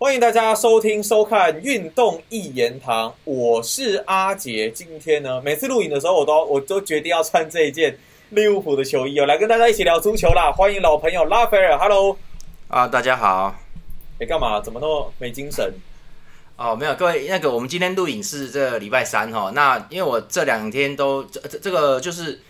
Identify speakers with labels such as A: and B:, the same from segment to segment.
A: 欢迎大家收听收看《运动一言堂》，我是阿杰。今天呢，每次录影的时候，我都我都决定要穿这一件利物浦的球衣哦，来跟大家一起聊足球啦。欢迎老朋友拉斐尔，Hello
B: 啊，大家好。
A: 哎，干嘛？怎么那么没精神？
B: 哦，没有，各位，那个我们今天录影是这礼拜三哈。那因为我这两天都这这这个就是。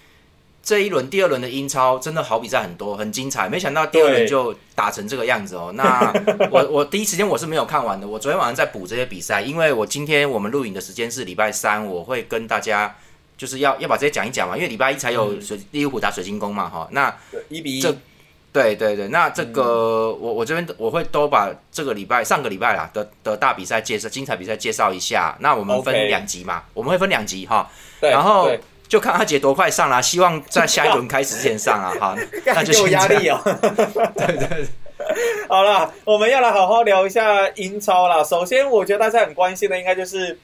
B: 这一轮、第二轮的英超真的好比赛很多，很精彩。没想到第二轮就打成这个样子哦。那 我我第一时间我是没有看完的，我昨天晚上在补这些比赛，因为我今天我们录影的时间是礼拜三，我会跟大家就是要要把这些讲一讲嘛。因为礼拜一才有水利物浦打水晶宫嘛，哈。那
A: 一比一，
B: 这对对对，那这个我我这边我会都把这个礼拜上个礼拜啦的的大比赛介绍、精彩比赛介绍一下。那我们分两集嘛，我们会分两集哈。然后。就看阿杰多快上啦，希望在下一轮开始之前上啊，哈，
A: 那就有压力哦。
B: 对对，
A: 好了，我们要来好好聊一下英超啦。首先，我觉得大家很关心的应该就是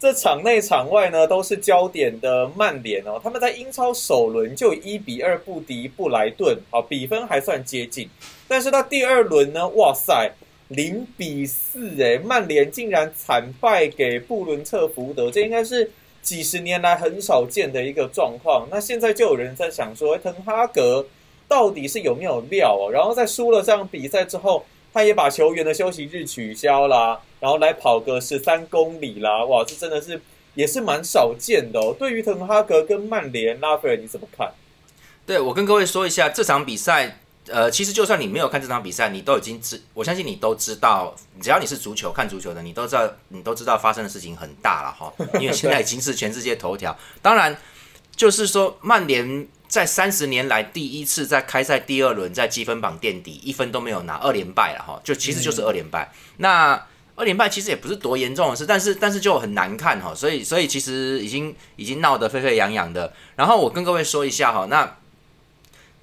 A: 这场内场外呢都是焦点的曼联哦，他们在英超首轮就一比二不敌布莱顿，好，比分还算接近。但是到第二轮呢，哇塞，零比四，哎，曼联竟然惨败给布伦特福德，这应该是。几十年来很少见的一个状况，那现在就有人在想说，滕哈格到底是有没有料哦？然后在输了这样比赛之后，他也把球员的休息日取消啦，然后来跑个十三公里啦，哇，这真的是也是蛮少见的哦。对于滕哈格跟曼联拉斐尔，你怎么看？
B: 对我跟各位说一下这场比赛。呃，其实就算你没有看这场比赛，你都已经知，我相信你都知道，只要你是足球看足球的，你都知道，你都知道发生的事情很大了哈。因为现在已经是全世界头条。当然，就是说曼联在三十年来第一次在开赛第二轮在积分榜垫底，一分都没有拿，二连败了哈。就其实就是二连败。那二连败其实也不是多严重的事，但是但是就很难看哈。所以所以其实已经已经闹得沸沸扬扬的。然后我跟各位说一下哈，那。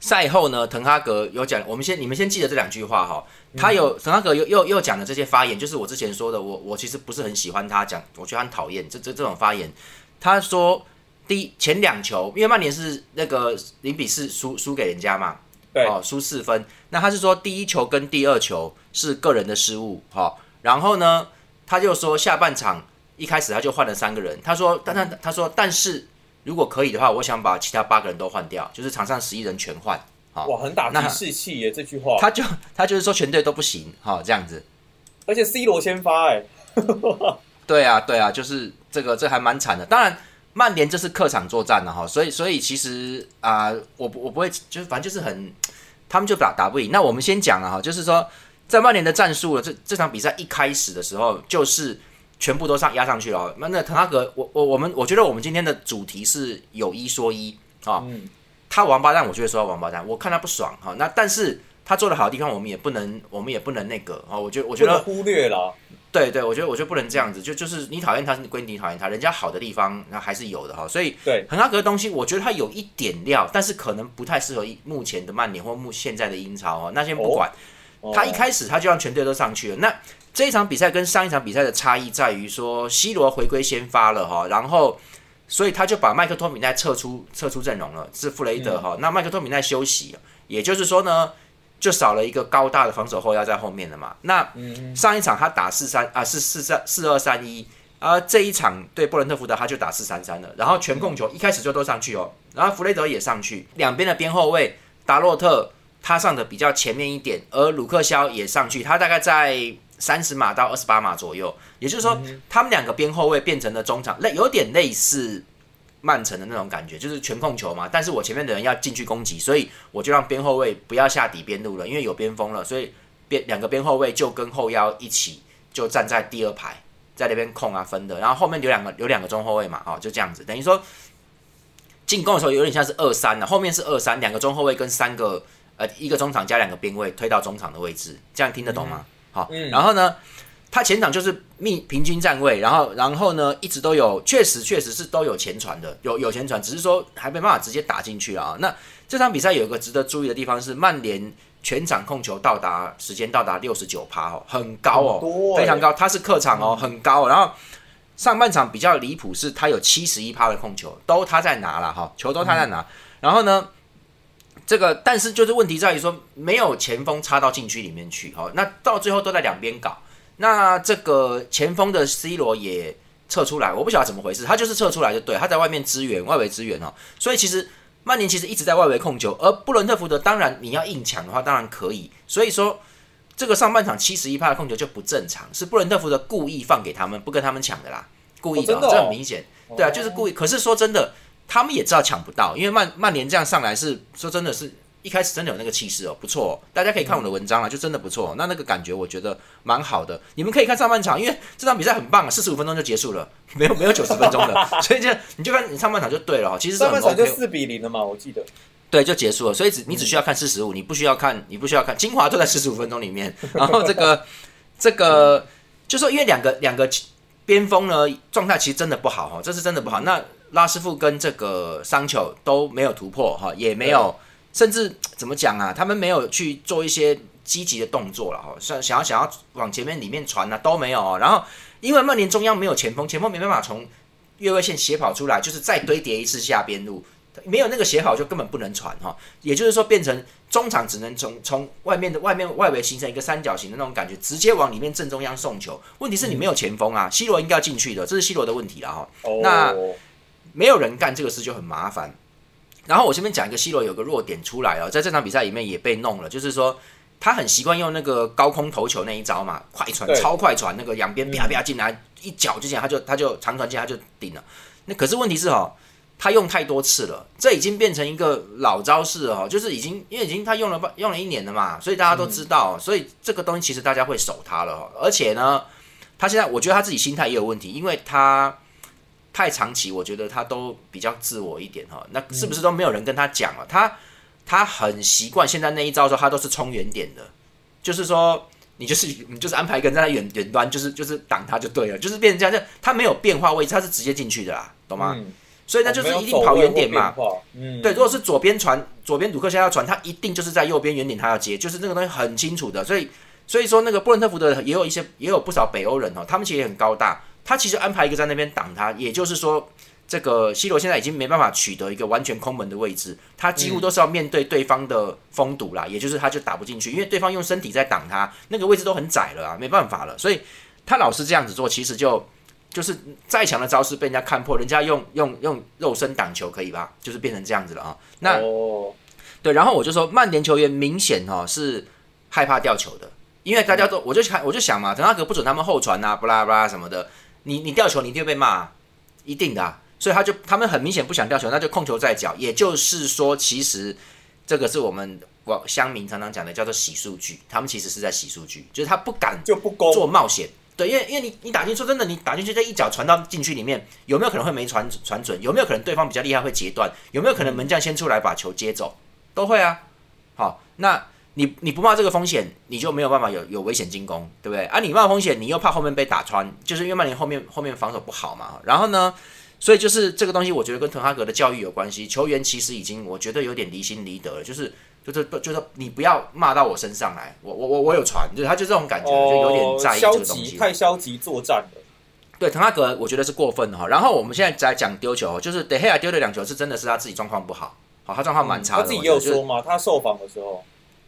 B: 赛后呢，滕哈格有讲，我们先你们先记得这两句话哈。他有滕哈格又又又讲的这些发言，就是我之前说的，我我其实不是很喜欢他讲，我觉得很讨厌这这这种发言。他说第前两球，因为曼联是那个零比四输输给人家嘛，
A: 对，
B: 哦，输四分。那他是说第一球跟第二球是个人的失误，哈。然后呢，他就说下半场一开始他就换了三个人，他说，但他他说但是。如果可以的话，我想把其他八个人都换掉，就是场上十一人全换。
A: 好，哇，很打击士气耶！这句话，
B: 他就他就是说全队都不行，哈，这样子。
A: 而且 C 罗先发，哎，
B: 对啊，对啊，就是这个，这还蛮惨的。当然，曼联这是客场作战的哈，所以所以其实啊，我我不会，就是反正就是很，他们就打打不赢。那我们先讲了哈，就是说在曼联的战术了，这这场比赛一开始的时候就是。全部都上压上去了。那那滕哈格，我我我们我觉得我们今天的主题是有一说一啊。他王八蛋，我就会说他王八蛋。我看他不爽哈。那但是他做的好的地方，我们也不能，我们也不能那个啊。我觉得我觉得
A: 忽略了。
B: 对对，我觉得我觉得不能这样子。就就是你讨厌他，归你讨厌他，人家好的地方那还是有的哈。所以
A: 对
B: 滕哈格的东西，我觉得他有一点料，但是可能不太适合目前的曼联或目现在的英超哦。那先不管，他一开始他就让全队都上去了。那这一场比赛跟上一场比赛的差异在于说，C 罗回归先发了哈，然后所以他就把麦克托米奈撤出撤出阵容了，是弗雷德哈。那麦克托米奈休息，也就是说呢，就少了一个高大的防守后腰在后面了嘛。那上一场他打四三啊，是四三四二三一啊，这一场对布伦特福德他就打四三三了，然后全控球一开始就都上去哦，然后弗雷德也上去，两边的边后卫达洛特他上的比较前面一点，而鲁克肖也上去，他大概在。三十码到二十八码左右，也就是说，他们两个边后卫变成了中场，类有点类似曼城的那种感觉，就是全控球嘛。但是我前面的人要进去攻击，所以我就让边后卫不要下底边路了，因为有边锋了，所以边两个边后卫就跟后腰一起就站在第二排，在那边控啊分的。然后后面有两个有两个中后卫嘛，哦，就这样子，等于说进攻的时候有点像是二三的，后面是二三，两个中后卫跟三个呃一个中场加两个边位推到中场的位置，这样听得懂吗？好，然后呢，他前场就是密平均站位，然后然后呢，一直都有，确实确实是都有前传的，有有前传，只是说还没办法直接打进去啊。那这场比赛有一个值得注意的地方是，曼联全场控球到达时间到达六十九趴哦，很高哦，非常高，他是客场哦，很高。然后上半场比较离谱是，他有七十一趴的控球，都他在拿了哈，球都他在拿。然后呢？这个，但是就是问题在于说，没有前锋插到禁区里面去，哈，那到最后都在两边搞。那这个前锋的 C 罗也撤出来，我不晓得怎么回事，他就是撤出来就对，他在外面支援，外围支援哦。所以其实曼联其实一直在外围控球，而布伦特福德当然你要硬抢的话，当然可以。所以说这个上半场七十一帕的控球就不正常，是布伦特福德故意放给他们，不跟他们抢的啦，故意的，这很明显。对啊，就是故意。可是说真的，他们也知道抢不到，因为曼曼联这样上来是说真的是。一开始真的有那个气势哦，不错，大家可以看我的文章啊，就真的不错。那那个感觉我觉得蛮好的。你们可以看上半场，因为这场比赛很棒，啊四十五分钟就结束了，没有没有九十分钟的，所以就你就看你上半场就对了。其实
A: 上半场就四比零了嘛，我记得。
B: 对，就结束了。所以只你只需要看四十五，你不需要看，你不需要看精华都在四十五分钟里面。然后这个这个就说，因为两个两个边锋呢状态其实真的不好哈，这是真的不好。那拉师傅跟这个桑丘都没有突破哈，也没有。甚至怎么讲啊？他们没有去做一些积极的动作了哈，想想要想要往前面里面传呢都没有。然后因为曼联中央没有前锋，前锋没办法从越位线斜跑出来，就是再堆叠一次下边路，没有那个斜跑就根本不能传哈。也就是说，变成中场只能从从外面的外面外围形成一个三角形的那种感觉，直接往里面正中央送球。问题是你没有前锋啊，C 罗应该要进去的，这是 C 罗的问题了哈。那没有人干这个事就很麻烦。然后我这边讲一个 C 罗有个弱点出来了，在这场比赛里面也被弄了，就是说他很习惯用那个高空投球那一招嘛，快传超快传，那个两边啪啪进来一脚就进来，他就他就长传进他就顶了。那可是问题是哦，他用太多次了，这已经变成一个老招式了哦，就是已经因为已经他用了用了一年了嘛，所以大家都知道，所以这个东西其实大家会守他了，而且呢，他现在我觉得他自己心态也有问题，因为他。太长期，我觉得他都比较自我一点哈。那是不是都没有人跟他讲了？他他很习惯现在那一招的时候，他都是冲远点的，就是说你就是 你就是安排一个人在远远端，就是就是挡他就对了，就是变成这样，就他没有变化位置，他是直接进去的啦，懂吗？所以那就是一定跑远点嘛。嗯，对，如果是左边传，左边鲁克现在要传，他一定就是在右边远点，他要接，就是这个东西很清楚的。所以所以说那个布伦特福德也有一些也有不少北欧人哦，他们其实也很高大。他其实安排一个在那边挡他，也就是说，这个 C 罗现在已经没办法取得一个完全空门的位置，他几乎都是要面对对方的封堵啦，也就是他就打不进去，因为对方用身体在挡他，那个位置都很窄了啊，没办法了，所以他老是这样子做，其实就就是再强的招式被人家看破，人家用用用肉身挡球可以吧？就是变成这样子了啊。那对，然后我就说曼联球员明显哦是害怕掉球的，因为大家都我就看我就想嘛，滕哈格不准他们后传啊，不拉不拉什么的。你你掉球，你一定会被骂，一定的。所以他就他们很明显不想掉球，那就控球在脚。也就是说，其实这个是我们网乡民常常讲的，叫做洗数据。他们其实是在洗数据，就是他不敢
A: 就不
B: 做冒险。对，因为因为你你打进说真的，你打进去这一脚传到禁区里面，有没有可能会没传传准？有没有可能对方比较厉害会截断？有没有可能门将先出来把球接走？都会啊。好，那。你你不冒这个风险，你就没有办法有有危险进攻，对不对？啊，你冒风险，你又怕后面被打穿，就是因为曼联后面后面防守不好嘛。然后呢，所以就是这个东西，我觉得跟滕哈格的教育有关系。球员其实已经，我觉得有点离心离德了，就是就是就是你不要骂到我身上来，我我我我有传，就是他就这种感觉，就有点在意这个东西，
A: 太消极作战了。
B: 对，滕哈格我觉得是过分的哈。然后我们现在在讲丢球，就是德黑亚丢的两球是真的是他自己状况不好，好，他状况蛮差的。
A: 他自己也有说嘛，他受访的时候。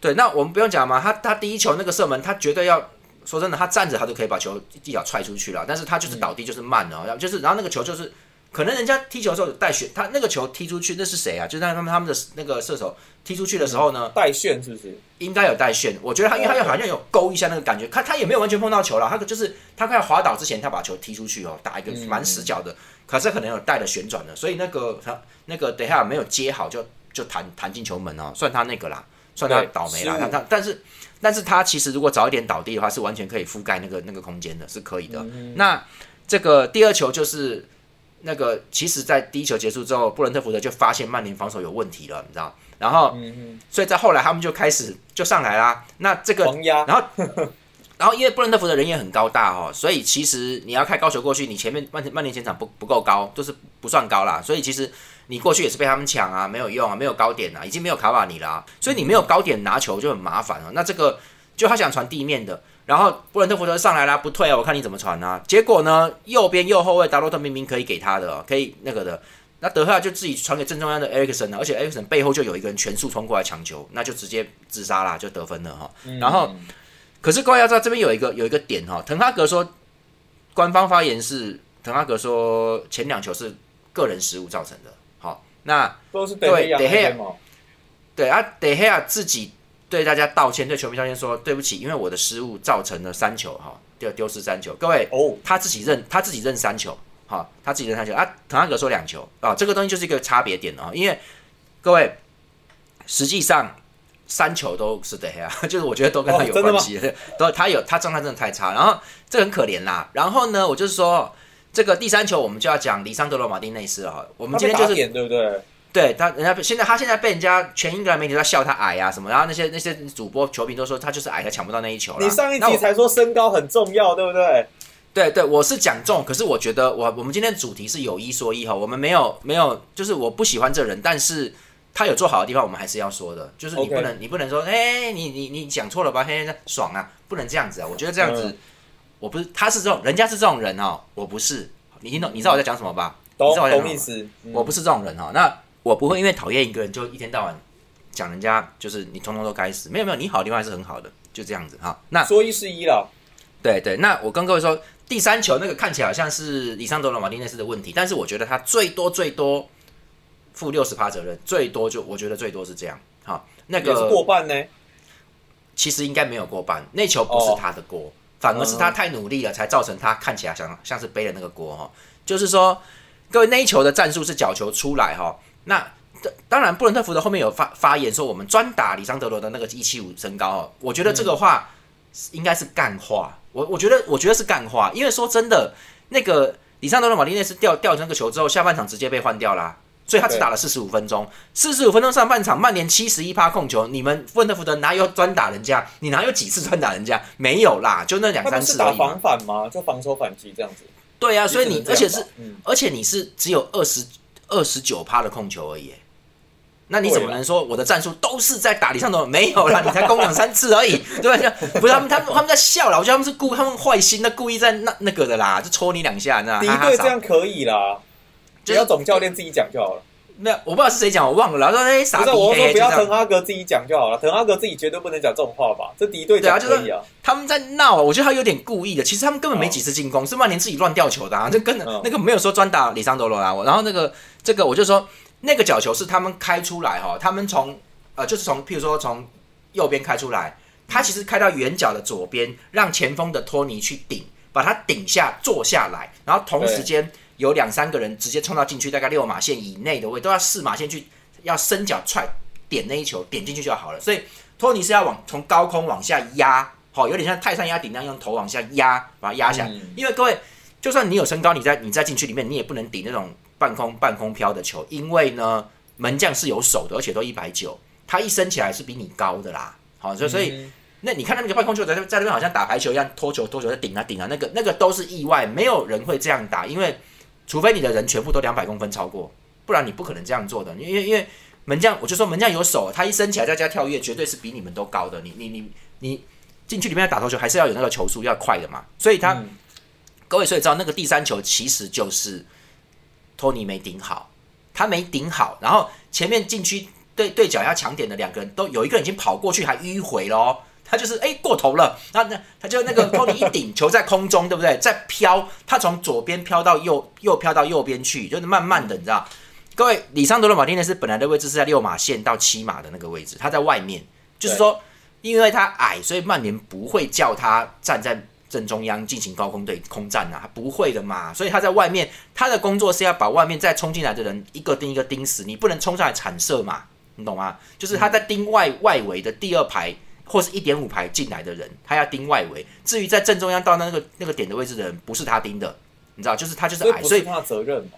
B: 对，那我们不用讲嘛，他他第一球那个射门，他绝对要说真的，他站着他就可以把球一脚踹出去了，但是他就是倒地就是慢了，然后就是然后那个球就是可能人家踢球的时候带旋，他那个球踢出去那是谁啊？就是他们他们的那个射手踢出去的时候呢，
A: 带旋是不是？
B: 应该有带旋，我觉得他因为他又好像有勾一下那个感觉，他他也没有完全碰到球了，他就是他快要滑倒之前，他把球踢出去哦，打一个蛮死角的，可是可能有带了旋转的，所以那个他那个等下没有接好就就弹弹进球门哦，算他那个啦。算他倒霉了，他他，但是，但是他其实如果早一点倒地的话，是完全可以覆盖那个那个空间的，是可以的。那这个第二球就是那个，其实，在第一球结束之后，布伦特福德就发现曼联防守有问题了，你知道？然后，所以在后来他们就开始就上来啦。那这个，然后，然后因为布伦特福德人也很高大哦，所以其实你要开高球过去，你前面曼曼联前场不不够高，就是不算高啦，所以其实。你过去也是被他们抢啊，没有用啊，没有高点啊，已经没有卡瓦尼了，所以你没有高点拿球就很麻烦了。那这个就他想传地面的，然后布伦特福德上来啦，不退啊，我看你怎么传啊？结果呢，右边右后卫达洛特明明可以给他的，可以那个的，那德赫亚就自己传给正中央的埃里克森了，而且埃里克森背后就有一个人全速冲过来抢球，那就直接自杀啦，就得分了哈。然后可是各位要知道，这边有一个有一个点哈，滕哈格说，官方发言是滕哈格说前两球是个人失误造成的。好，那
A: 都是对
B: 德
A: 黑亚
B: 对啊，德黑亚自己对大家道歉，对球迷道歉说对不起，因为我的失误造成了三球哈，丢丢失三球。各位哦，他自己认他自己认三球，好，他自己认三球啊。滕哈格说两球啊，这个东西就是一个差别点啊，因为各位实际上。三球都是的呀，就是我觉得都跟他有关系，都他有他状态真的太差，然后这很可怜啦。然后呢，我就是说这个第三球我们就要讲里桑德罗马丁内斯了哈。我们今天就是
A: 对不对？
B: 对他，人家现在他现在被人家全英格兰媒体在笑他矮啊什么，然后那些那些主播球评都说他就是矮，他抢不到那一球。
A: 你上一集才说身高很重要，对不对？
B: 对对，我是讲中，可是我觉得我我们今天主题是有一说一哈，我们没有没有，就是我不喜欢这人，但是。他有做好的地方，我们还是要说的，就是你不能，你不能说，哎，你你你讲错了吧？嘿，爽啊，不能这样子啊！我觉得这样子，我不是，他是这种，人家是这种人哦，我不是，你听懂？你知道我在讲什么吧？
A: 懂懂意思。
B: 我不是这种人哦，那我不会因为讨厌一个人就一天到晚讲人家，就是你通通都该死。没有没有，你好的地方还是很好的，就这样子哈。那
A: 说一是一了。
B: 对对，那我跟各位说，第三球那个看起来好像是里桑德罗马丁内斯的问题，但是我觉得他最多最多。负六十趴责任，最多就我觉得最多是这样。好，那个
A: 过半呢？
B: 其实应该没有过半，那球不是他的锅，反而是他太努力了，才造成他看起来像像是背了那个锅哈。就是说，各位那一球的战术是角球出来哈。那当然，布伦特福德后面有发发言说，我们专打里桑德罗的那个一七五身高哦。我觉得这个话应该是干话。我我觉得我觉得是干话，因为说真的，那个里桑德罗马丁内斯掉掉那个球之后，下半场直接被换掉啦。所以他只打了四十五分钟，四十五分钟上半场，曼联七十一趴控球，你们富特福德哪有专打人家？你哪有几次专打人家？没有啦，就那两三次
A: 打防反吗？就防守反击这样子？
B: 对啊，所以你而且是，而且你是只有二十二十九趴的控球而已。那你怎么能说我的战术都是在打理上头？没有啦，你才攻两三次而已，对吧？不是他们，他们他们在笑了，我觉得他们是故他们坏心的，故意在那那个的啦，就戳你两下，你知道
A: 敌对这样可以啦。只要总教练自己讲就好了。
B: 没有，我不知道是谁讲，我忘了。然后说那些傻逼，
A: 我说不要滕哈格自己讲就好了。滕哈格自己绝对不能讲这种话吧？这敌对讲可以啊。
B: 他们在闹，我觉得他有点故意的。其实他们根本没几次进攻，是曼联自己乱掉球的啊。就跟那个没有说专打里桑德罗拉。然后那个这个我就说那个角球是他们开出来哈，他们从呃就是从譬如说从右边开出来，他其实开到远角的左边，让前锋的托尼去顶，把他顶下坐下来，然后同时间。有两三个人直接冲到禁区，大概六码线以内的位都要四码线去，要伸脚踹点那一球，点进去就好了。所以托尼是要往从高空往下压，好，有点像泰山压顶那样，用头往下压，把它压下。因为各位，就算你有身高，你在你在禁区里面，你也不能顶那种半空半空飘的球，因为呢，门将是有手的，而且都一百九，他一升起来是比你高的啦。好，所以所以那你看他那个半空球在在那边好像打排球一样，拖球拖球在顶啊顶啊，那个那个都是意外，没有人会这样打，因为。除非你的人全部都两百公分超过，不然你不可能这样做的。因为因为门将，我就说门将有手，他一升起来再加跳跃，绝对是比你们都高的。你你你你进去里面打头球，还是要有那个球速要快的嘛。所以他各位所以知道那个第三球其实就是托尼没顶好，他没顶好，然后前面禁区对对脚要抢点的两个人都有一个人已经跑过去还迂回喽。他就是哎过头了，那那他就那个托尼一顶球在空中，对不对？在飘，他从左边飘到右，又飘到右边去，就是慢慢的，你知道？各位，里桑德罗马丁内斯本来的位置是在六码线到七码的那个位置，他在外面，就是说，因为他矮，所以曼联不会叫他站在正中央进行高空对空战啊，不会的嘛。所以他在外面，他的工作是要把外面再冲进来的人一个盯一个盯死，你不能冲上来铲射嘛，你懂吗？就是他在盯外外围的第二排。或是一点五排进来的人，他要盯外围。至于在正中央到那个那个点的位置的人，不是他盯的，你知道，就是他就是矮，所以
A: 他的责任嘛。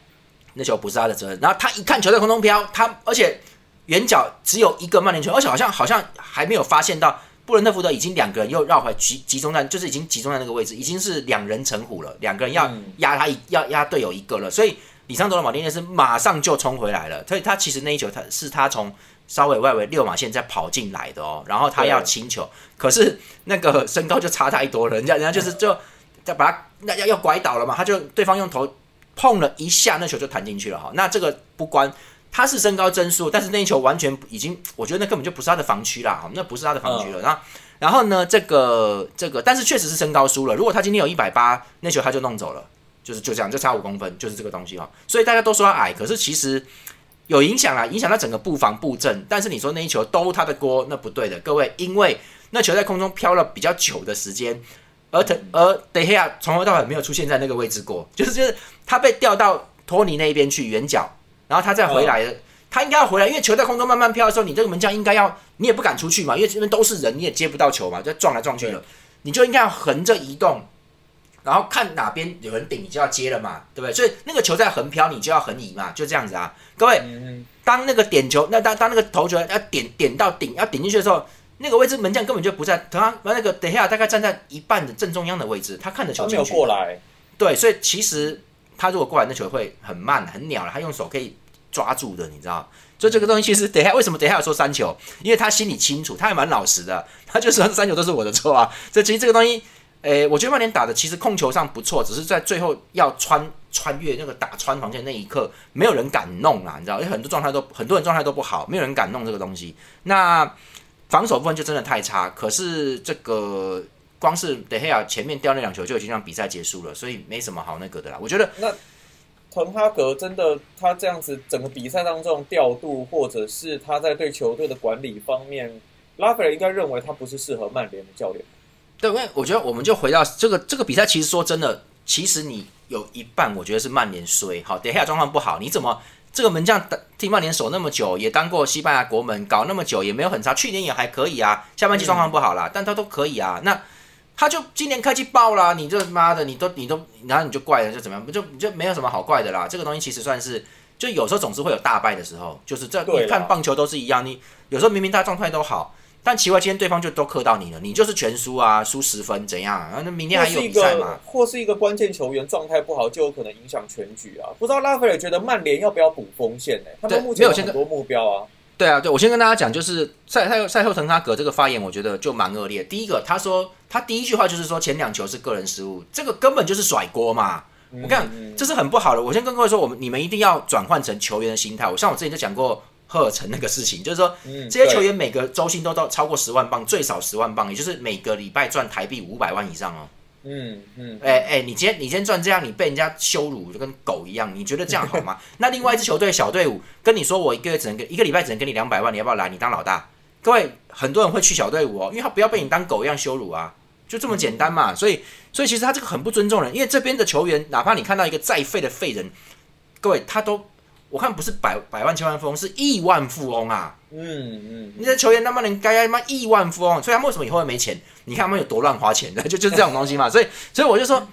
B: 那球不是他的责任。然后他一看球在空中飘，他而且远角只有一个曼联球，而且好像好像还没有发现到布伦特福德已经两个人又绕回集集中在，就是已经集中在那个位置，已经是两人成虎了，两个人要压他一要压队友一个了。所以里桑德的马丁内斯马上就冲回来了。所以他其实那一球他是他从。稍微外围六码线再跑进来的哦，然后他要清球，可是那个 身高就差太多了，人家人家就是就再把他那要要拐倒了嘛，他就对方用头碰了一下，那球就弹进去了哈。那这个不关，他是身高增速，但是那一球完全已经，我觉得那根本就不是他的防区啦，那不是他的防区了。然后然后呢，这个这个，但是确实是身高输了。如果他今天有一百八，那球他就弄走了，就是就这样，就差五公分，就是这个东西哦。所以大家都说他矮，可是其实有影响啊，影响到整个布防布阵。但是你说那一球兜他的锅，那不对的，各位，因为那球在空中飘了比较久的时间，而他而德黑亚从头到尾没有出现在那个位置过，就是就是他被调到托尼那一边去远角，然后他再回来。他应该要回来，因为球在空中慢慢飘的时候，你这个门将应该要，你也不敢出去嘛，因为这边都是人，你也接不到球嘛，就撞来撞去了，你就应该要横着移动，然后看哪边有人顶，你就要接了嘛，对不对？所以那个球在横飘，你就要横移嘛，就这样子啊。各位，当那个点球，那当当那个头球要点点到顶，要顶进去的时候，那个位置门将根本就不在，他那个等一下大概站在一半的正中央的位置，他看着球进去
A: 过来，
B: 对，所以其实他如果过来，那球会很慢很鸟了，他用手可以。抓住的，你知道，所以这个东西其实等下为什么等下要说三球？因为他心里清楚，他还蛮老实的，他就说三球都是我的错啊。这其实这个东西，诶，我觉得曼联打的其实控球上不错，只是在最后要穿穿越那个打穿防线那一刻，没有人敢弄啦，你知道，因为很多状态都很多人状态都不好，没有人敢弄这个东西。那防守部分就真的太差，可是这个光是德黑亚前面掉那两球就已经让比赛结束了，所以没什么好那个的啦。我觉得
A: 那。滕哈格真的，他这样子整个比赛当中调度，或者是他在对球队的管理方面，拉斐尔应该认为他不是适合曼联的教练。
B: 对，因为我觉得我们就回到这个这个比赛，其实说真的，其实你有一半我觉得是曼联衰。好，等下状况不好，你怎么这个门将替曼联守那么久，也当过西班牙国门，搞那么久也没有很差，去年也还可以啊，下半季状况不好啦，但他都可以啊，那。他就今年开机爆了，你这妈的，你都你都，然后你就怪了，就怎么样？不就就没有什么好怪的啦。这个东西其实算是，就有时候总是会有大败的时候，就是这你看棒球都是一样，你有时候明明他状态都好，但奇怪今天对方就都克到你了，你就是全输啊，输十分怎样？啊那明天还有比赛嘛？
A: 或是一个关键球员状态不好，就有可能影响全局啊。不知道拉斐尔觉得曼联要不要补锋线呢？他们目前有很多目标啊。
B: 对啊，对，我先跟大家讲，就是赛赛赛后滕哈格这个发言，我觉得就蛮恶劣。第一个，他说他第一句话就是说前两球是个人失误，这个根本就是甩锅嘛。我看这是很不好的。我先跟各位说，我们你们一定要转换成球员的心态。我像我之前就讲过赫尔城那个事情，就是说这些球员每个周薪都到超过十万镑，最少十万镑，也就是每个礼拜赚台币五百万以上哦。嗯嗯，哎哎，你今天你今天赚这样，你被人家羞辱就跟狗一样，你觉得这样好吗？那另外一支球队小队伍跟你说，我一个月只能给一个礼拜只能给你两百万，你要不要来？你当老大？各位很多人会去小队伍哦，因为他不要被你当狗一样羞辱啊，就这么简单嘛。所以所以其实他这个很不尊重人，因为这边的球员，哪怕你看到一个再废的废人，各位他都。我看不是百百万千万富翁，是亿万富翁啊！嗯嗯，你的球员他妈能该他妈亿万富翁，所以他们为什么以后会没钱？你看他们有多乱花钱 的，就就是这种东西嘛。所以所以我就说，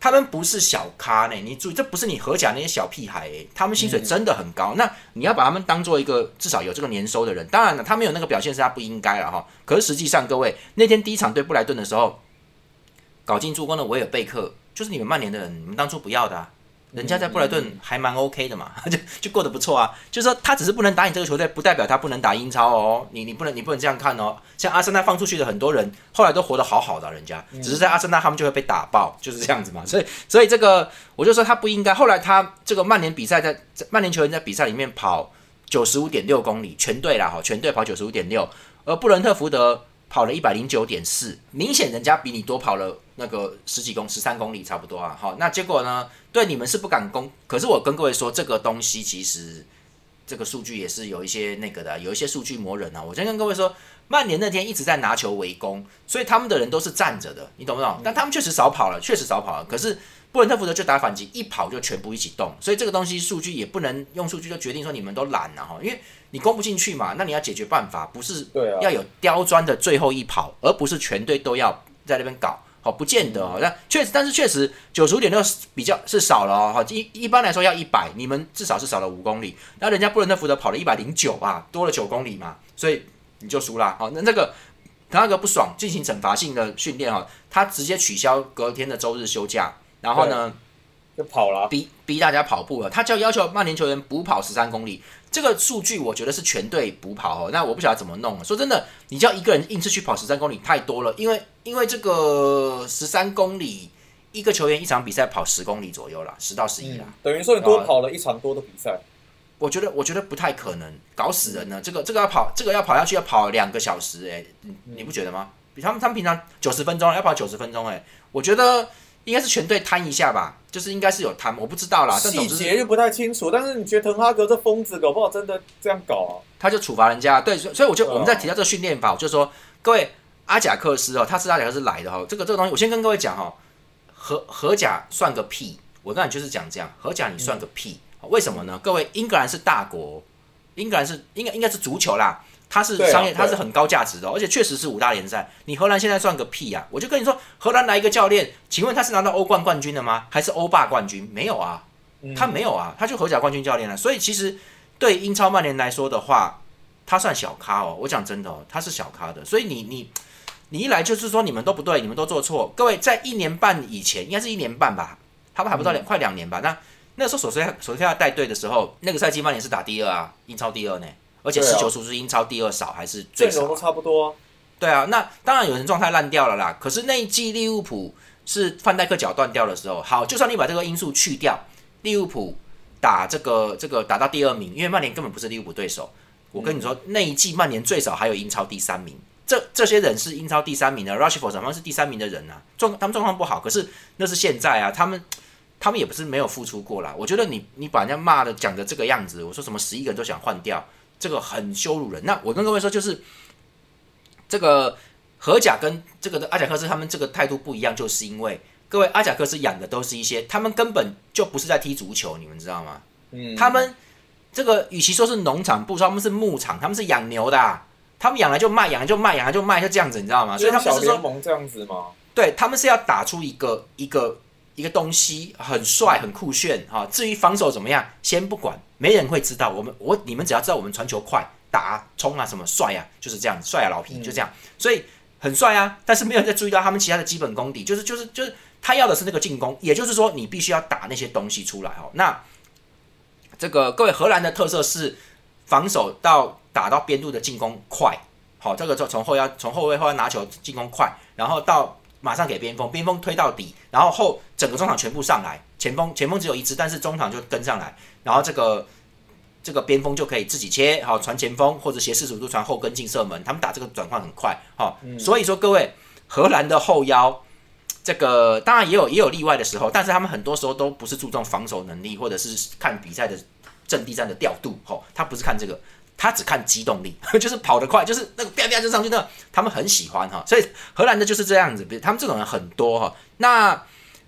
B: 他们不是小咖呢。你注意，这不是你合甲那些小屁孩，他们薪水真的很高。那你要把他们当做一个至少有这个年收的人。当然了，他没有那个表现是他不应该了哈。可是实际上，各位那天第一场对布莱顿的时候，搞进助攻的维尔贝克就是你们曼联的人，你们当初不要的。人家在布莱顿还蛮 OK 的嘛，就就过得不错啊。就是说他只是不能打你这个球队，不代表他不能打英超哦。你你不能你不能这样看哦。像阿森纳放出去的很多人，后来都活得好好的，人家只是在阿森纳他们就会被打爆，就是这样子嘛。所以所以这个我就说他不应该。后来他这个曼联比赛在曼联球员在比赛里面跑九十五点六公里，全队啦哈，全队跑九十五点六，而布伦特福德跑了一百零九点四，明显人家比你多跑了。那个十几公十三公里差不多啊，好，那结果呢？对你们是不敢攻，可是我跟各位说，这个东西其实这个数据也是有一些那个的，有一些数据磨人啊。我先跟各位说，曼联那天一直在拿球围攻，所以他们的人都是站着的，你懂不懂？但他们确实少跑了，确实少跑了。可是布伦特福德就打反击，一跑就全部一起动，所以这个东西数据也不能用数据就决定说你们都懒了哈，因为你攻不进去嘛，那你要解决办法，不是要有刁钻的最后一跑，而不是全队都要在那边搞。好，不见得哦。那确实，但是确实九十五点六比较是少了哦。好，一一般来说要一百，你们至少是少了五公里。那人家布伦特福德跑了一百零九啊，多了九公里嘛，所以你就输了。好，那这个他那个不爽，进行惩罚性的训练哈，他直接取消隔天的周日休假，然后呢
A: 就跑了，
B: 逼逼大家跑步了。他就要求曼联球员补跑十三公里。这个数据我觉得是全队补跑哦，那我不晓得怎么弄。说真的，你叫一个人硬是去跑十三公里太多了，因为因为这个十三公里一个球员一场比赛跑十公里左右啦，十到十一啦，
A: 等于说你多跑了一场多的比赛。
B: 我觉得我觉得不太可能，搞死人了。这个这个要跑，这个要跑下去要跑两个小时，哎，你不觉得吗？比他们他们平常九十分钟要跑九十分钟，哎，我觉得应该是全队摊一下吧，就是应该是有摊，我不知道啦，
A: 细节就不太清楚。但是你觉得滕哈格这疯子搞不好真的这样搞啊？
B: 他就处罚人家，对，所以我就我们在提到这个训练法，我就说各位阿贾克斯哦，他是阿贾克斯来的哈，这个这个东西我先跟各位讲哈，荷荷甲算个屁，我刚才就是讲这样，荷甲你算个屁，为什么呢？各位英格兰是大国，英格兰是应该应该是足球啦。它是商业，它是很高价值的，而且确实是五大联赛。你荷兰现在算个屁呀！我就跟你说，荷兰来一个教练，请问他是拿到欧冠冠军的吗？还是欧霸冠军？没有啊，他没有啊，他就荷甲冠军教练了。所以其实对英超曼联来说的话，他算小咖哦。我讲真的哦，他是小咖的。所以你你你一来就是说你们都不对，你们都做错。各位在一年半以前，应该是一年半吧，他们还不到两快两年吧？那那时候首先首先要带队的时候，那个赛季曼联是打第二啊，英超第二呢。而且失球数是英超第二少还是最少？
A: 都差不多。
B: 对啊，那当然有人状态烂掉了啦。可是那一季利物浦是范戴克脚断掉的时候，好，就算你把这个因素去掉，利物浦打这个这个打到第二名，因为曼联根本不是利物浦对手。我跟你说，那一季曼联最少还有英超第三名，这这些人是英超第三名的，Rushford 怎么是第三名的人啊？状他们状况不好，可是那是现在啊，他们他们也不是没有付出过啦。我觉得你你把人家骂的讲的这个样子，我说什么十一个人都想换掉。这个很羞辱人。那我跟各位说，就是这个荷甲跟这个的阿贾克斯他们这个态度不一样，就是因为各位阿贾克斯养的都是一些，他们根本就不是在踢足球，你们知道吗？嗯，他们这个与其说是农场，不说他们是牧场，他们是养牛的，他们养来就卖，养来就卖，养来就卖，就这样子，你知道吗？所以他们是说
A: 这样子吗？
B: 对他们是要打出一个一个一个东西，很帅很酷炫哈。至于防守怎么样，先不管。没人会知道，我们我你们只要知道我们传球快、打冲啊什么帅啊，就是这样帅啊老皮就这样，所以很帅啊。但是没有人在注意到他们其他的基本功底，就是就是就是他要的是那个进攻，也就是说你必须要打那些东西出来哦。那这个各位荷兰的特色是防守到打到边路的进攻快，好，这个从从后腰从后卫后腰拿球进攻快，然后到马上给边锋，边锋推到底，然后后整个中场全部上来，前锋前锋只有一支，但是中场就跟上来。然后这个这个边锋就可以自己切，好传前锋或者斜四十五度传后跟进射门，他们打这个转换很快，好，所以说各位荷兰的后腰，这个当然也有也有例外的时候，但是他们很多时候都不是注重防守能力，或者是看比赛的阵地战的调度，哈，他不是看这个，他只看机动力，就是跑得快，就是那个啪啪就上去那，他们很喜欢哈，所以荷兰的就是这样子，比如他们这种人很多哈，那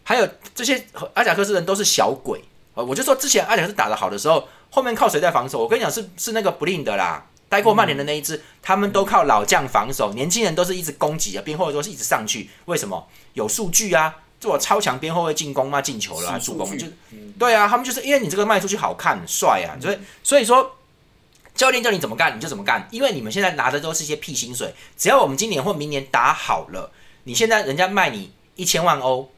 B: 还有这些阿贾克斯人都是小鬼。我就说之前阿贾克斯打得好的时候，后面靠谁在防守？我跟你讲，是是那个布林德啦，待过曼联的那一支，他们都靠老将防守，年轻人都是一直攻击啊，边后卫都是一直上去。为什么？有数据啊，做超强边后卫进攻嘛，进球了，助攻就对啊，他们就是因为你这个卖出去好看帅啊，所以所以说教练叫你怎么干你就怎么干，因为你们现在拿的都是一些屁薪水，只要我们今年或明年打好了，你现在人家卖你一千万欧，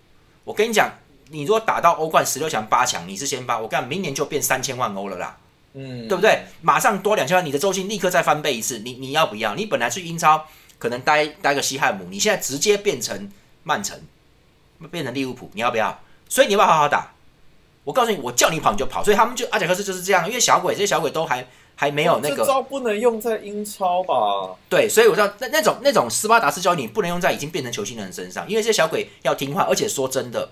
B: 我跟你讲。你如果打到欧冠十六强八强，你是先发，我讲明年就变三千万欧了啦，嗯，对不对？马上多两千万，你的周薪立刻再翻倍一次，你你要不要？你本来去英超可能待待个西汉姆，你现在直接变成曼城，变成利物浦，你要不要？所以你要不要好好打？我告诉你，我叫你跑你就跑，所以他们就阿贾克斯就是这样，因为小鬼这些小鬼都还还没有那个
A: 招不能用在英超吧？
B: 对，所以我知道那那种那种斯巴达式教育你不能用在已经变成球星的人身上，因为这些小鬼要听话，而且说真的。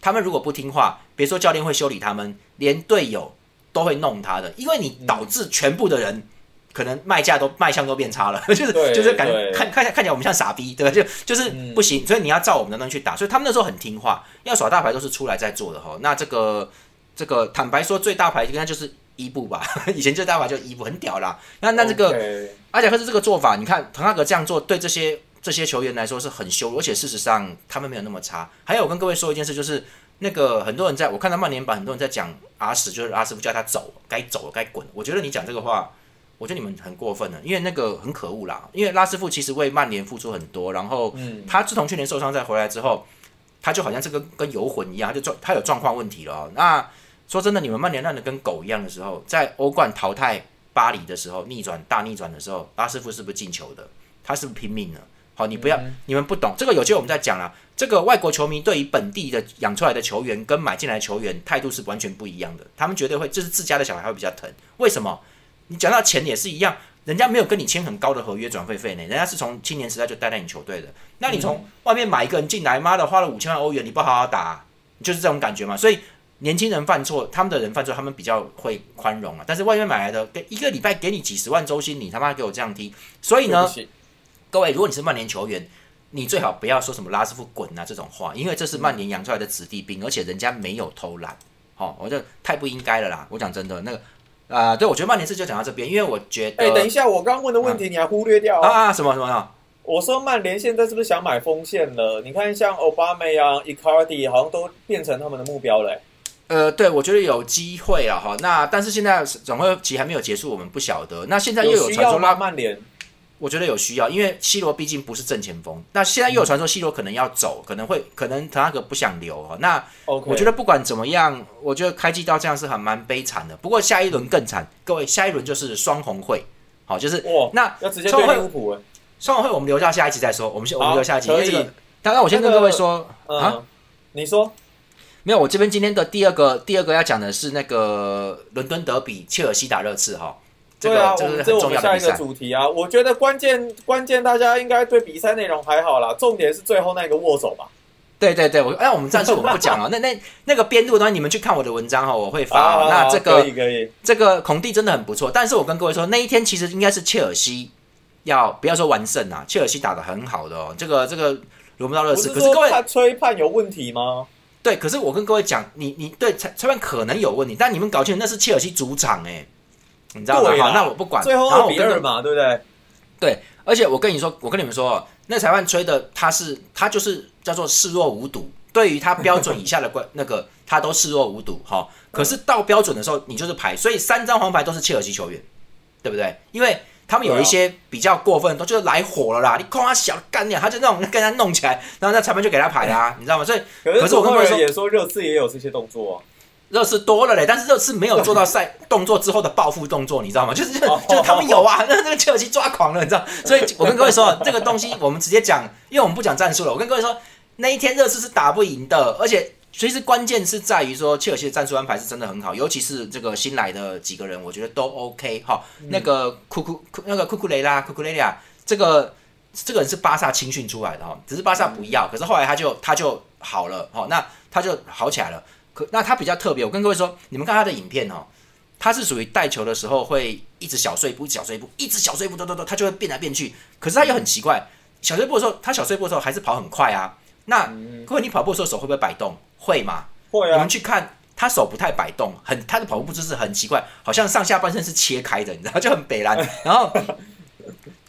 B: 他们如果不听话，别说教练会修理他们，连队友都会弄他的，因为你导致全部的人可能卖价都卖相都变差了，就是就是感觉看看看起来我们像傻逼，对吧？就就是不行，所以你要照我们的东西去打。所以他们那时候很听话，要耍大牌都是出来在做的哈。那这个这个坦白说，最大牌应该就是伊布吧？以前这大法就伊布，很屌啦。那那这个阿贾克斯这个做法，你看滕哈格这样做，对这些。这些球员来说是很羞辱，而且事实上他们没有那么差。还有，我跟各位说一件事，就是那个很多人在我看到曼联版，很多人在讲阿什，就是阿什夫叫他走，该走该滚。我觉得你讲这个话，我觉得你们很过分了，因为那个很可恶啦。因为拉师傅其实为曼联付出很多，然后他自从去年受伤再回来之后，他就好像这个跟游魂一样，他就状他有状况问题了。那说真的，你们曼联烂的跟狗一样的时候，在欧冠淘汰巴黎的时候，逆转大逆转的时候，拉师傅是不是进球的？他是不是拼命了？好，你不要，你们不懂这个，有机会我们再讲了。这个外国球迷对于本地的养出来的球员跟买进来的球员态度是完全不一样的，他们绝对会，就是自家的小孩会比较疼。为什么？你讲到钱也是一样，人家没有跟你签很高的合约转会费呢，人家是从青年时代就待在你球队的。那你从外面买一个人进来，妈的花了五千万欧元，你不好好打，就是这种感觉嘛。所以年轻人犯错，他们的人犯错，他们比较会宽容啊。但是外面买来的，给一个礼拜给你几十万周薪，你他妈给我这样踢，所以呢，各位，如果你是曼联球员，你最好不要说什么拉斯夫滚啊这种话，因为这是曼联养出来的子弟兵，而且人家没有偷懒，好，我就太不应该了啦。我讲真的，那个。啊，对，我觉得曼联事就讲到这边，因为我觉得，
A: 哎，等一下，我刚问的问题你还忽略掉
B: 啊？什么什么？
A: 我说曼联现在是不是想买锋线了？你看，像奥巴梅啊、伊卡尔迪，好像都变成他们的目标了。
B: 呃，对，我觉得有机会了哈。那但是现在转会期还没有结束，我们不晓得。那现在又有传说拉
A: 曼联。
B: 我觉得有需要，因为 C 罗毕竟不是正前锋。那现在又有传说 C 罗可能要走，可能会可能滕哈格不想留哈。那我觉得不管怎么样，我觉得开季到这样是很蛮悲惨的。不过下一轮更惨，各位下一轮就是双红会，好，就是
A: 哇，
B: 那
A: 要直接对利物浦
B: 双红会我们留到下一期再说。我们先我们留下一期，因为这个，当然我先跟各位说啊，
A: 你说
B: 没有？我这边今天的第二个第二个要讲的是那个伦敦德比，切尔西打热刺哈。
A: 对啊，这个这我们下一个主题啊，我觉得关键关键大家应该对比赛内容还好啦，重点是最后那个握手吧。
B: 对对对，我哎，我们战术我们不讲了，那那那个编录的东西你们去看我的文章哈，我会发。那这个
A: 可以可以，
B: 这个孔蒂真的很不错，但是我跟各位说，那一天其实应该是切尔西要不要说完胜啊？切尔西打的很好的哦，这个这个轮不到热刺，可是各位
A: 他吹判有问题吗？
B: 对，可是我跟各位讲，你你对裁裁判可能有问题，但你们搞清楚那是切尔西主场哎。你知道吗？好，那我不管。
A: 最后二比二嘛，对不对？
B: 对，而且我跟你说，我跟你们说，那裁判吹的，他是他就是叫做视若无睹，对于他标准以下的关那个，他都视若无睹哈。可是到标准的时候，你就是牌，所以三张黄牌都是切尔西球员，对不对？因为他们有一些比较过分，都就是来火了啦，你夸他小干点，他就那种跟他弄起来，然后那裁判就给他牌啦，你知道吗？所以
A: 可是我跟各位也说，热刺也有这些动作。
B: 热刺多了嘞，但是热刺没有做到赛动作之后的报复动作，你知道吗？就是就是他们有啊，那 那个切尔西抓狂了，你知道？所以我跟各位说，这个东西我们直接讲，因为我们不讲战术了。我跟各位说，那一天热刺是打不赢的，而且其实关键是在于说切尔西的战术安排是真的很好，尤其是这个新来的几个人，我觉得都 OK 哈。那个库库库那个库库雷拉库库雷拉，这个这个人是巴萨青训出来的哈，只是巴萨不要，可是后来他就他就好了哈，那他就好起来了。可那他比较特别，我跟各位说，你们看他的影片哦，他是属于带球的时候会一直小碎步、小碎步，一直小碎步，咚咚咚，他就会变来变去。可是他又很奇怪，小碎步的时候，他小碎步的时候还是跑很快啊。那各位，你跑步的时候手会不会摆动？会吗？
A: 会啊。
B: 你们去看他手不太摆动，很他的跑步姿势很奇怪，好像上下半身是切开的，你知道就很北蓝。然后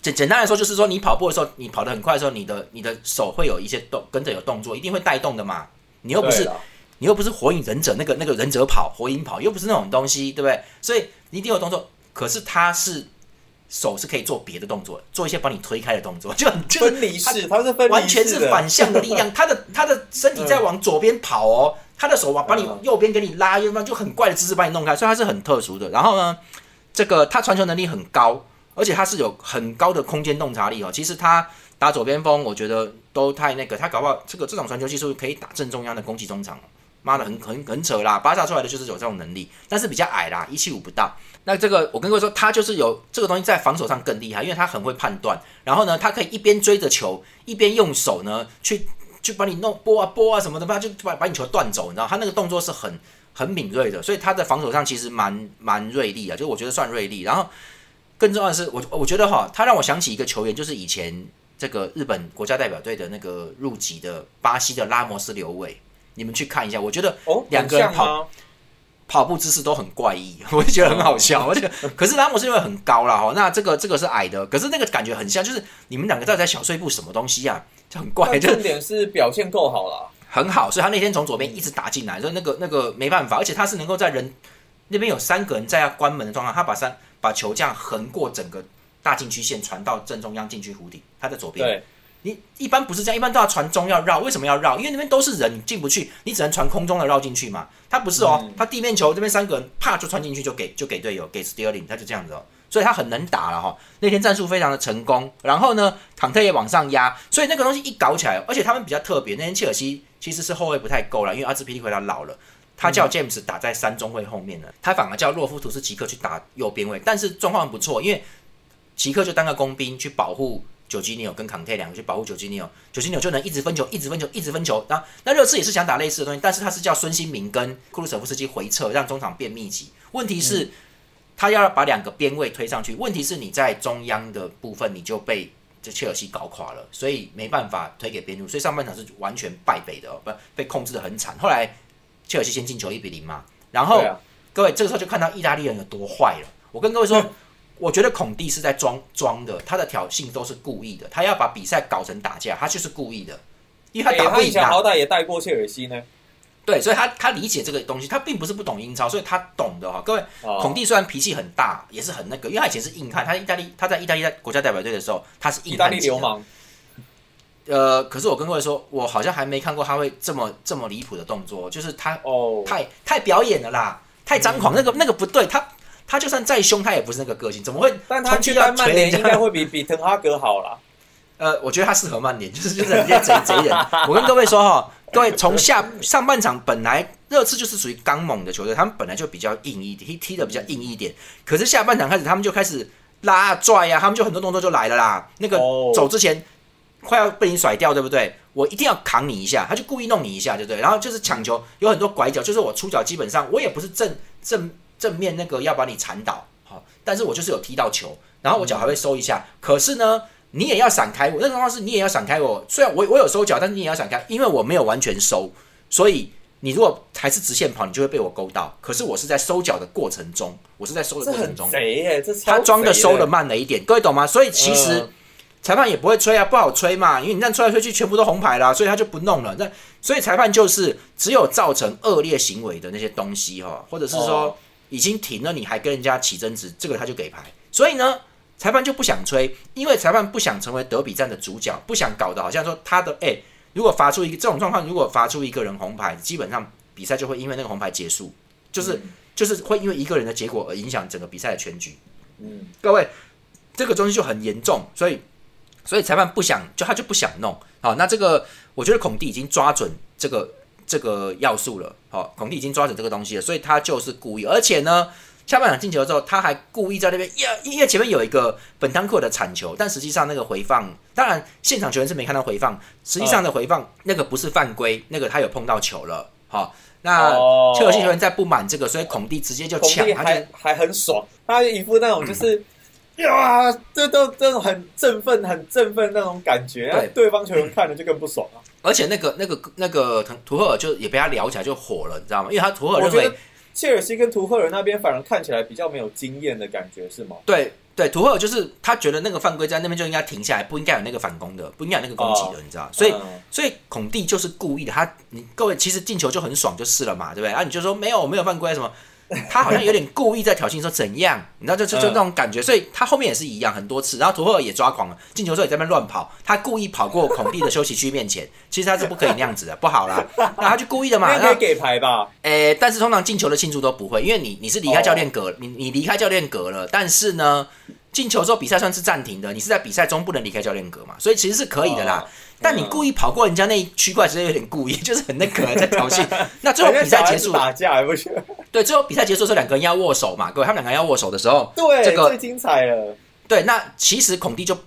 B: 简简单来说，就是说你跑步的时候，你跑得很快的时候，你的你的手会有一些动，跟着有动作，一定会带动的嘛。你又不是。你又不是火影忍者那个那个忍者跑火影跑，又不是那种东西，对不对？所以你一定有动作，可是他是手是可以做别的动作，做一些把你推开的动作，就很
A: 分离式，它是分
B: 完全是反向的力量，他的他的身体在往左边跑哦，他的手往把你右边给你拉，右边就很怪的姿势把你弄开，所以他是很特殊的。然后呢，这个他传球能力很高，而且他是有很高的空间洞察力哦。其实他打左边锋，我觉得都太那个，他搞不好这个这种传球技术可以打正中央的攻击中场。妈的，很很很扯啦！巴萨出来的就是有这种能力，但是比较矮啦，一七五不到。那这个我跟各位说，他就是有这个东西在防守上更厉害，因为他很会判断。然后呢，他可以一边追着球，一边用手呢去去把你弄拨啊拨啊什么的，把就把把你球断走，你知道？他那个动作是很很敏锐的，所以他在防守上其实蛮蛮锐利啊，就我觉得算锐利。然后更重要的是，我我觉得哈，他让我想起一个球员，就是以前这个日本国家代表队的那个入籍的巴西的拉莫斯刘伟。你们去看一下，我觉得两个人跑跑步姿势都很怪异，我就觉得很好笑。而且，可是拉姆是因为很高了哈，那这个这个是矮的，可是那个感觉很像，就是你们两个在在小碎步什么东西啊，就很怪。
A: 重点是表现够好了，
B: 很好，所以他那天从左边一直打进来，所以那个那个没办法，而且他是能够在人那边有三个人在要关门的状况，他把三把球这样横过整个大禁区线传到正中央禁区弧顶，他在左边。你一般不是这样，一般都要传中要绕，为什么要绕？因为那边都是人，你进不去，你只能传空中的绕进去嘛。他不是哦，他地面球这边三个人啪就穿进去，就给就给队友给 Sterling，他就这样子哦，所以他很能打了哈。那天战术非常的成功，然后呢，坎特也往上压，所以那个东西一搞起来，而且他们比较特别，那天切尔西其实是后卫不太够了，因为阿兹皮利奎他老了，他叫 James 打在三中卫后面了，他反而叫洛夫图斯奇克去打右边位，但是状况不错，因为。奇克就当个工兵去保护九基纽跟康泰两个去保护九基纽，九基纽就能一直分球，一直分球，一直分球。那那热刺也是想打类似的东西，但是他是叫孙兴民跟库鲁舍夫斯基回撤，让中场变密集。问题是，他要把两个边位推上去，问题是你在中央的部分你就被这切尔西搞垮了，所以没办法推给边路，所以上半场是完全败北的，不被控制的很惨。后来切尔西先进球一比零嘛，然后各位这个时候就看到意大利人有多坏了。我跟各位说。我觉得孔蒂是在装装的，他的挑衅都是故意的，他要把比赛搞成打架，他就是故意的，因为他打不赢。他以
A: 前好歹也带过切尔西呢。
B: 对，所以他他理解这个东西，他并不是不懂英超，所以他懂的哈。各位，孔蒂虽然脾气很大，也是很那个，因为他以前是硬汉，他意大利他在意大利国家代表队的时候，他是
A: 意大利流氓。
B: 呃，可是我跟各位说，我好像还没看过他会这么这么离谱的动作，就是他哦，太太表演了啦，太张狂，那个那个不对，他。他就算再凶，他也不是那个个性，怎么会？
A: 但他去曼联应该会比比滕哈格好啦。
B: 呃，我觉得他适合曼联，就是就是人家贼贼人。我跟各位说哈，各位从下上半场本来热刺就是属于刚猛的球队，他们本来就比较硬一点，踢踢的比较硬一点。可是下半场开始，他们就开始拉拽呀，他们就很多动作就来了啦。那个走之前快要被你甩掉，对不对？我一定要扛你一下，他就故意弄你一下，对不对？然后就是抢球，有很多拐角，就是我出脚基本上我也不是正正。正面那个要把你铲倒，好，但是我就是有踢到球，然后我脚还会收一下，可是呢，你也要闪开我。那情况是你也要闪开我，虽然我我有收脚，但是你也要闪开，因为我没有完全收，所以你如果还是直线跑，你就会被我勾到。可是我是在收脚的过程中，我是在收的过程中，他装的收的慢了一点，各位懂吗？所以其实裁判也不会吹啊，不好吹嘛，因为你这样吹来吹去全部都红牌了，所以他就不弄了。那所以裁判就是只有造成恶劣行为的那些东西哈，或者是说。已经停了，你还跟人家起争执，这个他就给牌。所以呢，裁判就不想吹，因为裁判不想成为德比战的主角，不想搞得好像说他的哎，如果罚出一个这种状况，如果罚出一个人红牌，基本上比赛就会因为那个红牌结束，就是就是会因为一个人的结果而影响整个比赛的全局。嗯，各位，这个东西就很严重，所以所以裁判不想，就他就不想弄。好，那这个我觉得孔蒂已经抓准这个。这个要素了，好，孔蒂已经抓准这个东西了，所以他就是故意，而且呢，下半场进球之后，他还故意在那边，呀，因为前面有一个本汤克的铲球，但实际上那个回放，当然现场球员是没看到回放，实际上的回放那个不是犯规，那个他有碰到球了，好，那切尔西球员在不满这个，所以孔蒂直接就抢，
A: 还还很爽，他一副那种就是。哇，这都这种很振奋、很振奋那种感觉，对对方球员看了就更不爽了。
B: 而且那个、那个、那个图图赫尔就也被他聊起来就火了，你知道吗？因为他图赫尔认为
A: 切尔西跟图赫尔那边反而看起来比较没有经验的感觉，是吗？
B: 对对，图赫尔就是他觉得那个犯规在那边就应该停下来，不应该有那个反攻的，不应该有那个攻击的，你知道？所以所以孔蒂就是故意的，他你各位其实进球就很爽就是了嘛，对不对？啊，你就说没有没有犯规什么？他好像有点故意在挑衅，说怎样？你知道，就就就那种感觉，所以他后面也是一样，很多次。然后图赫尔也抓狂了，进球之后也在那边乱跑，他故意跑过孔蒂的休息区面前，其实他是不可以那样子的，不好啦。那他就故意的嘛，
A: 可以给牌吧？
B: 诶，但是通常进球的庆祝都不会，因为你你是离开教练格，你你离开教练格了，但是呢，进球之后比赛算是暂停的，你是在比赛中不能离开教练格嘛，所以其实是可以的啦。但你故意跑过人家那一区块，其实有点故意，就是很那个在挑衅。那最后比赛结束
A: 打架还不行。
B: 对，最后比赛结束时候，两个人要握手嘛，各位，他们两个人要握手的时候，
A: 对，
B: 这个
A: 最精彩了。
B: 对，那其实孔蒂就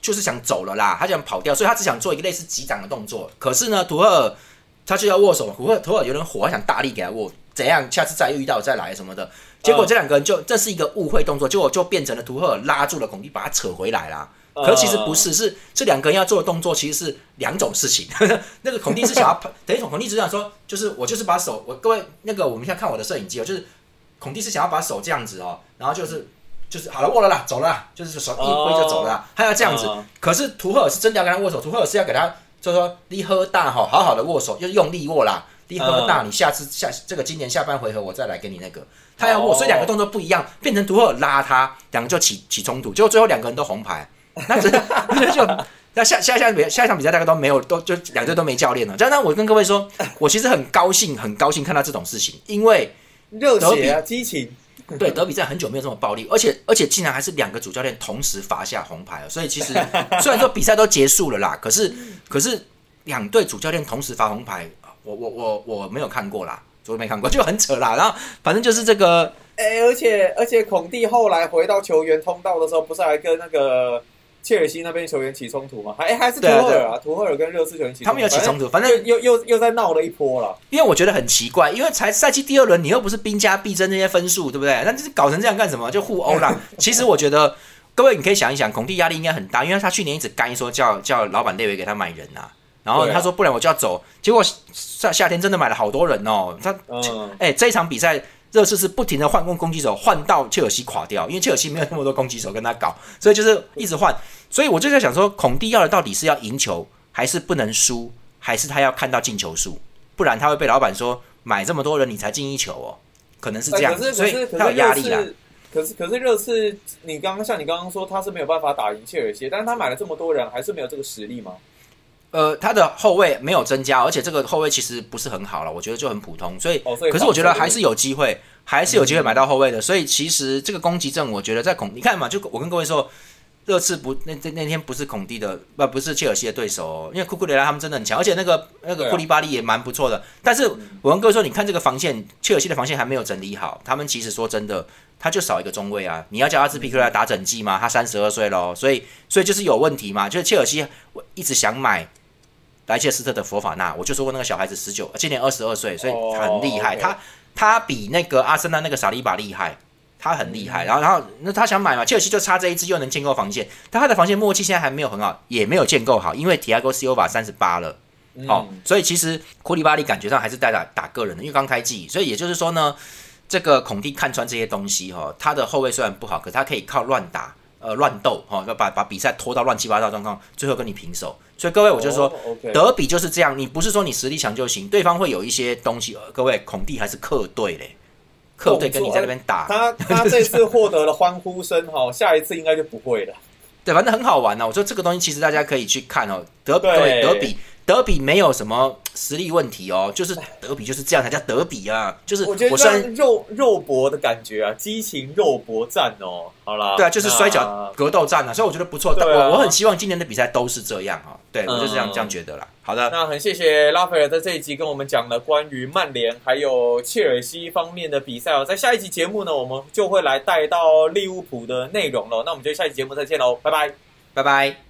B: 就是想走了啦，他想跑掉，所以他只想做一个类似击掌的动作。可是呢，图赫尔他就要握手，图赫图赫尔有点火，他想大力给他握，怎样？下次再遇到再来什么的。结果这两个人就这是一个误会动作，结果就变成了图赫尔拉住了孔蒂，把他扯回来啦。可其实不是，是这两个人要做的动作其实是两种事情。那个孔蒂是想要，等于孔蒂只想说，就是我就是把手，我各位那个我们现在看我的摄影机哦，就是孔蒂是想要把手这样子哦，然后就是就是好了握了啦，走了，就是手一挥就走了，他要这样子。可是图赫尔是真的要跟他握手，图赫尔是要给他就是说你喝大哈，好好的握手，就是用力握啦，你喝大，你下次下这个今年下半回合我再来给你那个，他要握，所以两个动作不一样，变成图赫拉他，两个就起起冲突，结果最后两个人都红牌。那这 那就那下下下比下一场比赛大概都没有都就两队都没教练了。这样，那我跟各位说，我其实很高兴，很高兴看到这种事情，因为
A: 热血啊，激情。
B: 对，德比赛很久没有这么暴力，而且而且竟然还是两个主教练同时罚下红牌了。所以其实 虽然说比赛都结束了啦，可是可是两队主教练同时罚红牌，我我我我没有看过啦。我没看过，就很扯啦。然后反正就是这个，
A: 哎，而且而且孔蒂后来回到球员通道的时候，不是还跟那个切尔西那边球员起冲突吗？还还是图赫尔啊，图赫尔跟热刺球员起，
B: 他们有起冲突，反正
A: 又又又在闹了一波了。
B: 因为我觉得很奇怪，因为才赛季第二轮，你又不是兵家必争那些分数，对不对？那就是搞成这样干什么？就互殴啦。其实我觉得各位你可以想一想，孔蒂压力应该很大，因为他去年一直干说叫叫老板列维给他买人呐。然后他说不然我就要走，结果夏夏天真的买了好多人哦。他哎，这一场比赛热刺是不停的换攻攻击手，换到切尔西垮掉，因为切尔西没有那么多攻击手跟他搞，所以就是一直换。所以我就在想说，孔蒂要的到底是要赢球，还是不能输，还是他要看到进球数？不然他会被老板说买这么多人你才进一球哦，可能是这样，所以他有压力啦。
A: 可是可是热刺，你刚刚像你刚刚说他是没有办法打赢切尔西，但是他买了这么多人，还是没有这个实力吗？
B: 呃，他的后卫没有增加，而且这个后卫其实不是很好了，我觉得就很普通。所以，可是我觉得还是有机会，还是有机会买到后卫的。所以其实这个攻击阵，我觉得在孔，你看嘛，就我跟各位说，热刺不那那那天不是孔蒂的，不不是切尔西的对手，因为库库雷拉他们真的很强，而且那个那个库利巴利也蛮不错的。但是我跟各位说，你看这个防线，切尔西的防线还没有整理好，他们其实说真的，他就少一个中卫啊。你要叫阿兹皮克来打整季吗？他三十二岁喽，所以所以就是有问题嘛。就是切尔西我一直想买。莱切斯特的佛法纳，我就说过那个小孩子十九，今年二十二岁，所以很厉害。他他比那个阿森纳那个萨利巴厉害，他很厉害。然后然后那他想买嘛，切尔西就差这一支又能建构防线，但他的防线默契现在还没有很好，也没有建构好，因为提亚戈斯欧瓦三十八了，哦，所以其实库里巴利感觉上还是在打打个人的，因为刚开季，所以也就是说呢，这个孔蒂看穿这些东西哈，他的后卫虽然不好，可他可以靠乱打。呃，乱斗哈，要把把比赛拖到乱七八糟状况，最后跟你平手。所以各位，我就说，德比就是这样，你不是说你实力强就行，对方会有一些东西。各位，孔蒂还是客队嘞，客队跟你在那边打，
A: 他他这次获得了欢呼声哈，下一次应该就不会了。
B: 对，反正很好玩呢。我说这个东西其实大家可以去看哦，德对德比。德比没有什么实力问题哦，就是德比就是这样才叫德比啊，就是
A: 我觉得肉肉搏的感觉啊，激情肉搏战哦，好啦，
B: 对啊，就是摔跤格斗战啊，所以我觉得不错，我我很希望今年的比赛都是这样啊，对我就这样这样觉得啦。好的，
A: 那很谢谢拉斐尔在这一集跟我们讲了关于曼联还有切尔西方面的比赛哦，在下一集节目呢，我们就会来带到利物浦的内容了，那我们就下一期节目再见喽，拜拜，
B: 拜拜。